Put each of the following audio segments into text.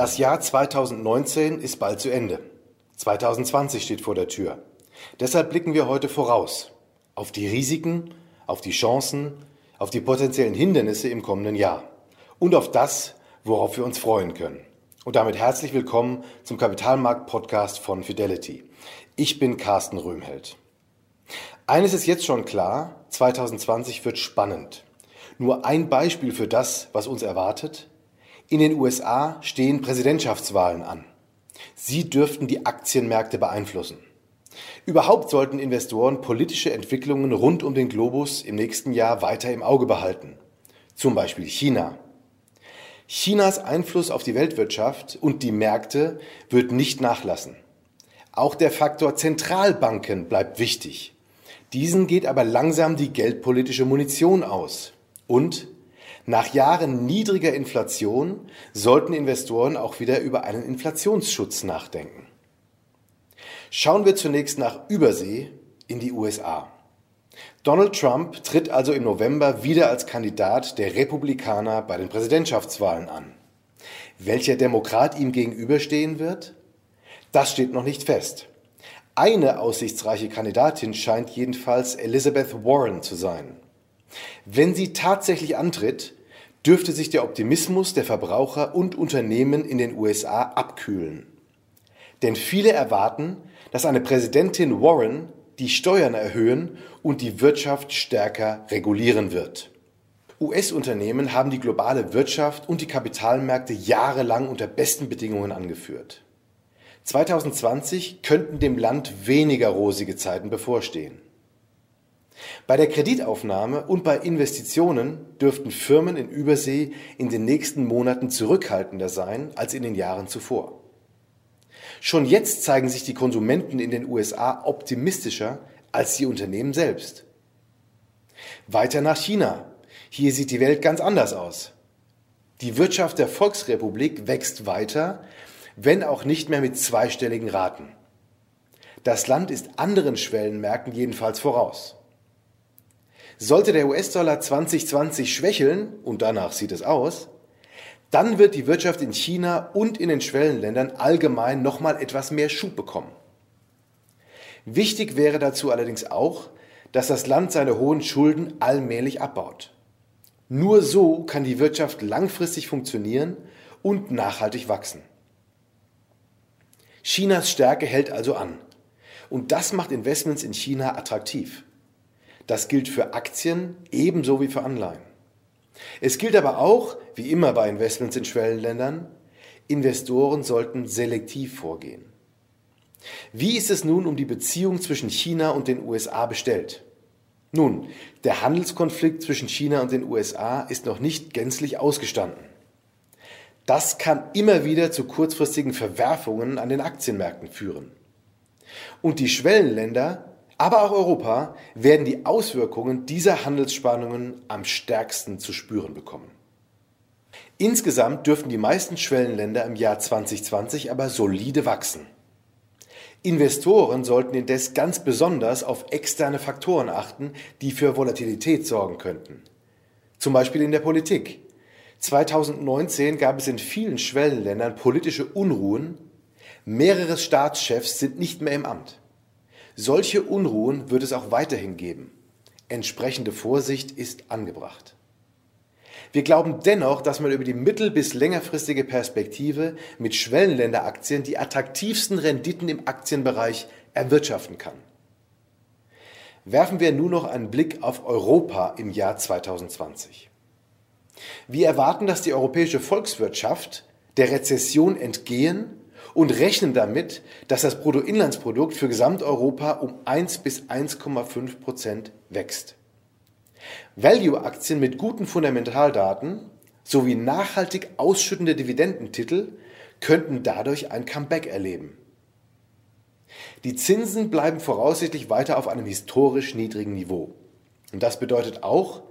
Das Jahr 2019 ist bald zu Ende. 2020 steht vor der Tür. Deshalb blicken wir heute voraus auf die Risiken, auf die Chancen, auf die potenziellen Hindernisse im kommenden Jahr und auf das, worauf wir uns freuen können. Und damit herzlich willkommen zum Kapitalmarkt-Podcast von Fidelity. Ich bin Carsten Röhmheld. Eines ist jetzt schon klar, 2020 wird spannend. Nur ein Beispiel für das, was uns erwartet. In den USA stehen Präsidentschaftswahlen an. Sie dürften die Aktienmärkte beeinflussen. Überhaupt sollten Investoren politische Entwicklungen rund um den Globus im nächsten Jahr weiter im Auge behalten. Zum Beispiel China. Chinas Einfluss auf die Weltwirtschaft und die Märkte wird nicht nachlassen. Auch der Faktor Zentralbanken bleibt wichtig. Diesen geht aber langsam die geldpolitische Munition aus. Und nach Jahren niedriger Inflation sollten Investoren auch wieder über einen Inflationsschutz nachdenken. Schauen wir zunächst nach Übersee in die USA. Donald Trump tritt also im November wieder als Kandidat der Republikaner bei den Präsidentschaftswahlen an. Welcher Demokrat ihm gegenüberstehen wird? Das steht noch nicht fest. Eine aussichtsreiche Kandidatin scheint jedenfalls Elizabeth Warren zu sein. Wenn sie tatsächlich antritt, dürfte sich der Optimismus der Verbraucher und Unternehmen in den USA abkühlen. Denn viele erwarten, dass eine Präsidentin Warren die Steuern erhöhen und die Wirtschaft stärker regulieren wird. US-Unternehmen haben die globale Wirtschaft und die Kapitalmärkte jahrelang unter besten Bedingungen angeführt. 2020 könnten dem Land weniger rosige Zeiten bevorstehen. Bei der Kreditaufnahme und bei Investitionen dürften Firmen in Übersee in den nächsten Monaten zurückhaltender sein als in den Jahren zuvor. Schon jetzt zeigen sich die Konsumenten in den USA optimistischer als die Unternehmen selbst. Weiter nach China. Hier sieht die Welt ganz anders aus. Die Wirtschaft der Volksrepublik wächst weiter, wenn auch nicht mehr mit zweistelligen Raten. Das Land ist anderen Schwellenmärkten jedenfalls voraus. Sollte der US-Dollar 2020 schwächeln, und danach sieht es aus, dann wird die Wirtschaft in China und in den Schwellenländern allgemein nochmal etwas mehr Schub bekommen. Wichtig wäre dazu allerdings auch, dass das Land seine hohen Schulden allmählich abbaut. Nur so kann die Wirtschaft langfristig funktionieren und nachhaltig wachsen. Chinas Stärke hält also an. Und das macht Investments in China attraktiv. Das gilt für Aktien ebenso wie für Anleihen. Es gilt aber auch, wie immer bei Investments in Schwellenländern, Investoren sollten selektiv vorgehen. Wie ist es nun um die Beziehung zwischen China und den USA bestellt? Nun, der Handelskonflikt zwischen China und den USA ist noch nicht gänzlich ausgestanden. Das kann immer wieder zu kurzfristigen Verwerfungen an den Aktienmärkten führen. Und die Schwellenländer aber auch Europa werden die Auswirkungen dieser Handelsspannungen am stärksten zu spüren bekommen. Insgesamt dürften die meisten Schwellenländer im Jahr 2020 aber solide wachsen. Investoren sollten indes ganz besonders auf externe Faktoren achten, die für Volatilität sorgen könnten. Zum Beispiel in der Politik. 2019 gab es in vielen Schwellenländern politische Unruhen. Mehrere Staatschefs sind nicht mehr im Amt. Solche Unruhen wird es auch weiterhin geben. Entsprechende Vorsicht ist angebracht. Wir glauben dennoch, dass man über die mittel- bis längerfristige Perspektive mit Schwellenländeraktien die attraktivsten Renditen im Aktienbereich erwirtschaften kann. Werfen wir nun noch einen Blick auf Europa im Jahr 2020. Wir erwarten, dass die europäische Volkswirtschaft der Rezession entgehen und rechnen damit, dass das Bruttoinlandsprodukt für Gesamteuropa um 1 bis 1,5 Prozent wächst. Value-Aktien mit guten Fundamentaldaten sowie nachhaltig ausschüttende Dividendentitel könnten dadurch ein Comeback erleben. Die Zinsen bleiben voraussichtlich weiter auf einem historisch niedrigen Niveau. Und das bedeutet auch,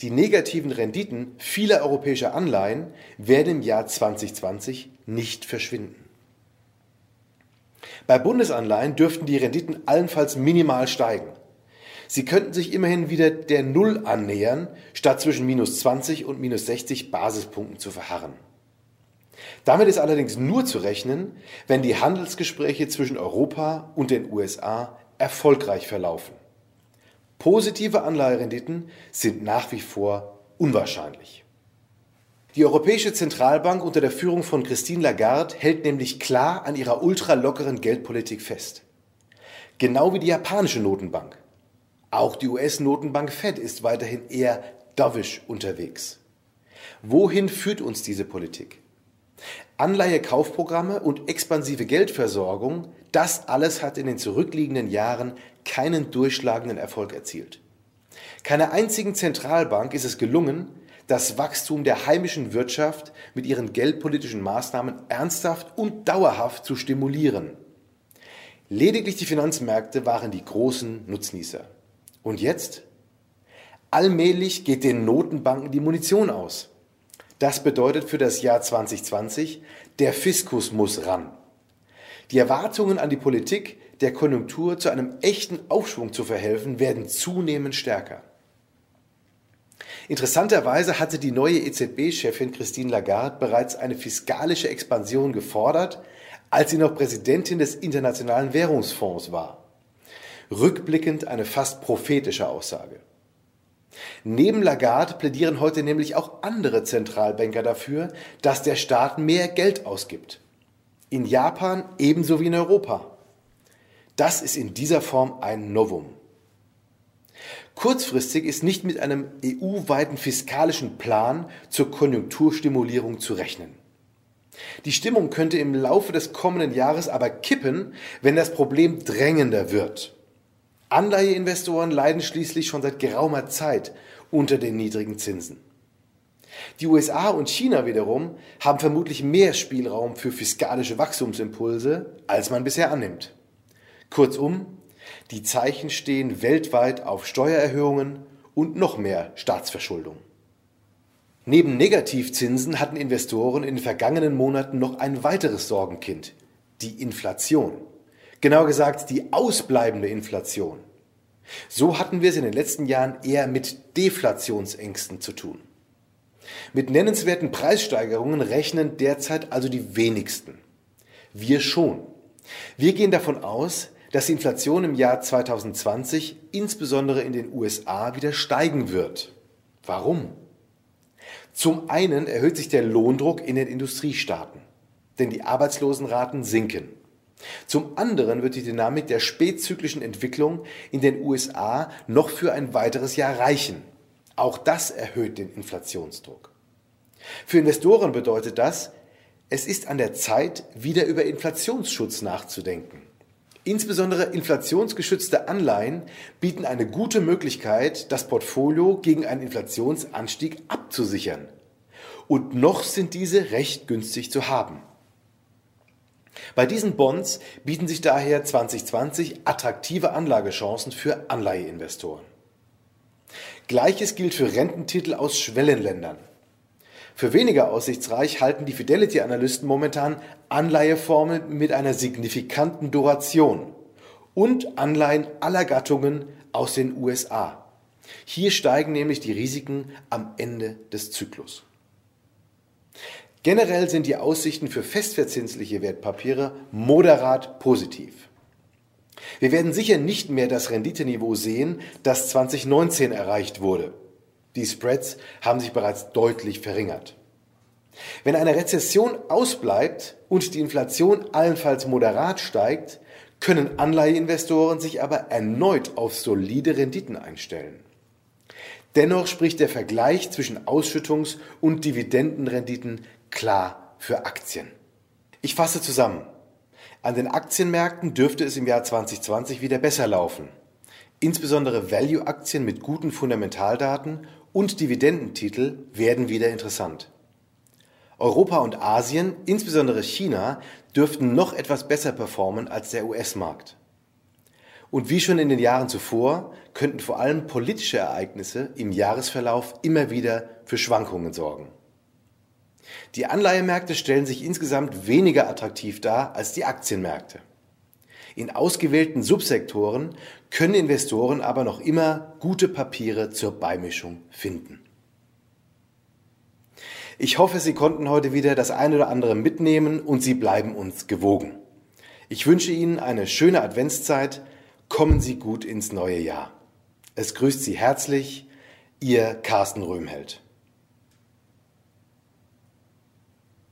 die negativen Renditen vieler europäischer Anleihen werden im Jahr 2020 nicht verschwinden. Bei Bundesanleihen dürften die Renditen allenfalls minimal steigen. Sie könnten sich immerhin wieder der Null annähern, statt zwischen minus 20 und minus 60 Basispunkten zu verharren. Damit ist allerdings nur zu rechnen, wenn die Handelsgespräche zwischen Europa und den USA erfolgreich verlaufen. Positive Anleiherenditen sind nach wie vor unwahrscheinlich. Die Europäische Zentralbank unter der Führung von Christine Lagarde hält nämlich klar an ihrer ultralockeren Geldpolitik fest. Genau wie die japanische Notenbank. Auch die US-Notenbank Fed ist weiterhin eher dovish unterwegs. Wohin führt uns diese Politik? Anleihekaufprogramme und expansive Geldversorgung, das alles hat in den zurückliegenden Jahren keinen durchschlagenden Erfolg erzielt. Keiner einzigen Zentralbank ist es gelungen, das Wachstum der heimischen Wirtschaft mit ihren geldpolitischen Maßnahmen ernsthaft und dauerhaft zu stimulieren. Lediglich die Finanzmärkte waren die großen Nutznießer. Und jetzt? Allmählich geht den Notenbanken die Munition aus. Das bedeutet für das Jahr 2020, der Fiskus muss ran. Die Erwartungen an die Politik, der Konjunktur zu einem echten Aufschwung zu verhelfen, werden zunehmend stärker. Interessanterweise hatte die neue EZB-Chefin Christine Lagarde bereits eine fiskalische Expansion gefordert, als sie noch Präsidentin des Internationalen Währungsfonds war. Rückblickend eine fast prophetische Aussage. Neben Lagarde plädieren heute nämlich auch andere Zentralbanker dafür, dass der Staat mehr Geld ausgibt. In Japan ebenso wie in Europa. Das ist in dieser Form ein Novum. Kurzfristig ist nicht mit einem EU-weiten fiskalischen Plan zur Konjunkturstimulierung zu rechnen. Die Stimmung könnte im Laufe des kommenden Jahres aber kippen, wenn das Problem drängender wird. Anleiheinvestoren leiden schließlich schon seit geraumer Zeit unter den niedrigen Zinsen. Die USA und China wiederum haben vermutlich mehr Spielraum für fiskalische Wachstumsimpulse, als man bisher annimmt. Kurzum, die Zeichen stehen weltweit auf Steuererhöhungen und noch mehr Staatsverschuldung. Neben Negativzinsen hatten Investoren in den vergangenen Monaten noch ein weiteres Sorgenkind, die Inflation. Genauer gesagt die ausbleibende Inflation. So hatten wir es in den letzten Jahren eher mit Deflationsängsten zu tun. Mit nennenswerten Preissteigerungen rechnen derzeit also die wenigsten. Wir schon. Wir gehen davon aus, dass die Inflation im Jahr 2020 insbesondere in den USA wieder steigen wird. Warum? Zum einen erhöht sich der Lohndruck in den Industriestaaten, denn die Arbeitslosenraten sinken. Zum anderen wird die Dynamik der spätzyklischen Entwicklung in den USA noch für ein weiteres Jahr reichen. Auch das erhöht den Inflationsdruck. Für Investoren bedeutet das, es ist an der Zeit, wieder über Inflationsschutz nachzudenken. Insbesondere inflationsgeschützte Anleihen bieten eine gute Möglichkeit, das Portfolio gegen einen Inflationsanstieg abzusichern. Und noch sind diese recht günstig zu haben. Bei diesen Bonds bieten sich daher 2020 attraktive Anlagechancen für Anleiheinvestoren. Gleiches gilt für Rententitel aus Schwellenländern. Für weniger aussichtsreich halten die Fidelity-Analysten momentan Anleiheformeln mit einer signifikanten Duration und Anleihen aller Gattungen aus den USA. Hier steigen nämlich die Risiken am Ende des Zyklus. Generell sind die Aussichten für festverzinsliche Wertpapiere moderat positiv. Wir werden sicher nicht mehr das Renditeniveau sehen, das 2019 erreicht wurde. Die Spreads haben sich bereits deutlich verringert. Wenn eine Rezession ausbleibt und die Inflation allenfalls moderat steigt, können Anleiheinvestoren sich aber erneut auf solide Renditen einstellen. Dennoch spricht der Vergleich zwischen Ausschüttungs- und Dividendenrenditen klar für Aktien. Ich fasse zusammen. An den Aktienmärkten dürfte es im Jahr 2020 wieder besser laufen. Insbesondere Value-Aktien mit guten Fundamentaldaten und Dividendentitel werden wieder interessant. Europa und Asien, insbesondere China, dürften noch etwas besser performen als der US-Markt. Und wie schon in den Jahren zuvor könnten vor allem politische Ereignisse im Jahresverlauf immer wieder für Schwankungen sorgen. Die Anleihemärkte stellen sich insgesamt weniger attraktiv dar als die Aktienmärkte. In ausgewählten Subsektoren können Investoren aber noch immer gute Papiere zur Beimischung finden. Ich hoffe, Sie konnten heute wieder das eine oder andere mitnehmen und Sie bleiben uns gewogen. Ich wünsche Ihnen eine schöne Adventszeit. Kommen Sie gut ins neue Jahr. Es grüßt Sie herzlich, Ihr Carsten Röhmheld.